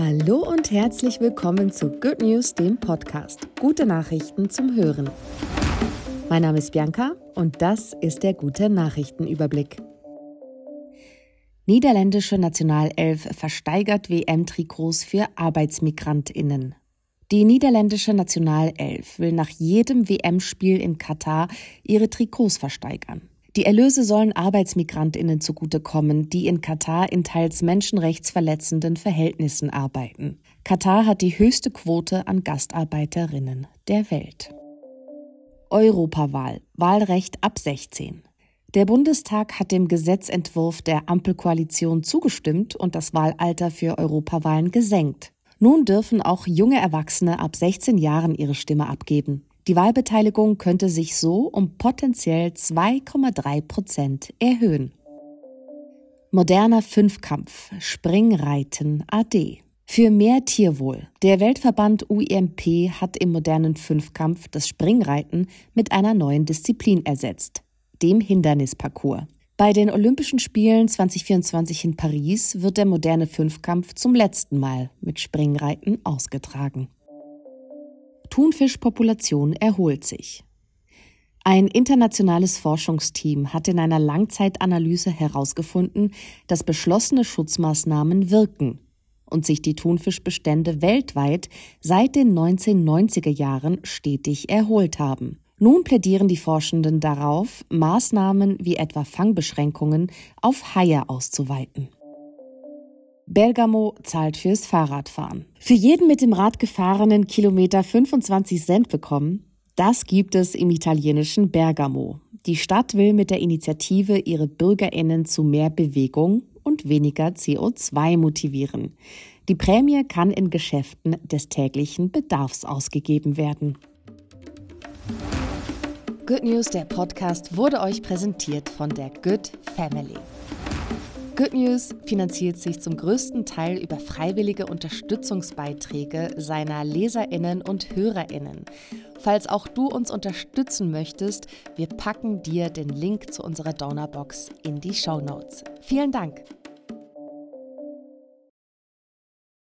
Hallo und herzlich willkommen zu Good News, dem Podcast. Gute Nachrichten zum Hören. Mein Name ist Bianca und das ist der gute Nachrichtenüberblick. Niederländische Nationalelf versteigert WM-Trikots für Arbeitsmigrantinnen. Die niederländische Nationalelf will nach jedem WM-Spiel in Katar ihre Trikots versteigern. Die Erlöse sollen Arbeitsmigrantinnen zugutekommen, die in Katar in teils menschenrechtsverletzenden Verhältnissen arbeiten. Katar hat die höchste Quote an Gastarbeiterinnen der Welt. Europawahl. Wahlrecht ab 16. Der Bundestag hat dem Gesetzentwurf der Ampelkoalition zugestimmt und das Wahlalter für Europawahlen gesenkt. Nun dürfen auch junge Erwachsene ab 16 Jahren ihre Stimme abgeben. Die Wahlbeteiligung könnte sich so um potenziell 2,3 Prozent erhöhen. Moderner Fünfkampf, Springreiten AD. Für mehr Tierwohl. Der Weltverband UIMP hat im modernen Fünfkampf das Springreiten mit einer neuen Disziplin ersetzt dem Hindernisparcours. Bei den Olympischen Spielen 2024 in Paris wird der moderne Fünfkampf zum letzten Mal mit Springreiten ausgetragen. Thunfischpopulation erholt sich. Ein internationales Forschungsteam hat in einer Langzeitanalyse herausgefunden, dass beschlossene Schutzmaßnahmen wirken und sich die Thunfischbestände weltweit seit den 1990er Jahren stetig erholt haben. Nun plädieren die Forschenden darauf, Maßnahmen wie etwa Fangbeschränkungen auf Haie auszuweiten. Bergamo zahlt fürs Fahrradfahren. Für jeden mit dem Rad gefahrenen Kilometer 25 Cent bekommen, das gibt es im italienischen Bergamo. Die Stadt will mit der Initiative ihre Bürgerinnen zu mehr Bewegung und weniger CO2 motivieren. Die Prämie kann in Geschäften des täglichen Bedarfs ausgegeben werden. Good News, der Podcast, wurde euch präsentiert von der Good Family. Good News finanziert sich zum größten Teil über freiwillige Unterstützungsbeiträge seiner Leserinnen und Hörerinnen. Falls auch du uns unterstützen möchtest, wir packen dir den Link zu unserer Donorbox in die Show Notes. Vielen Dank.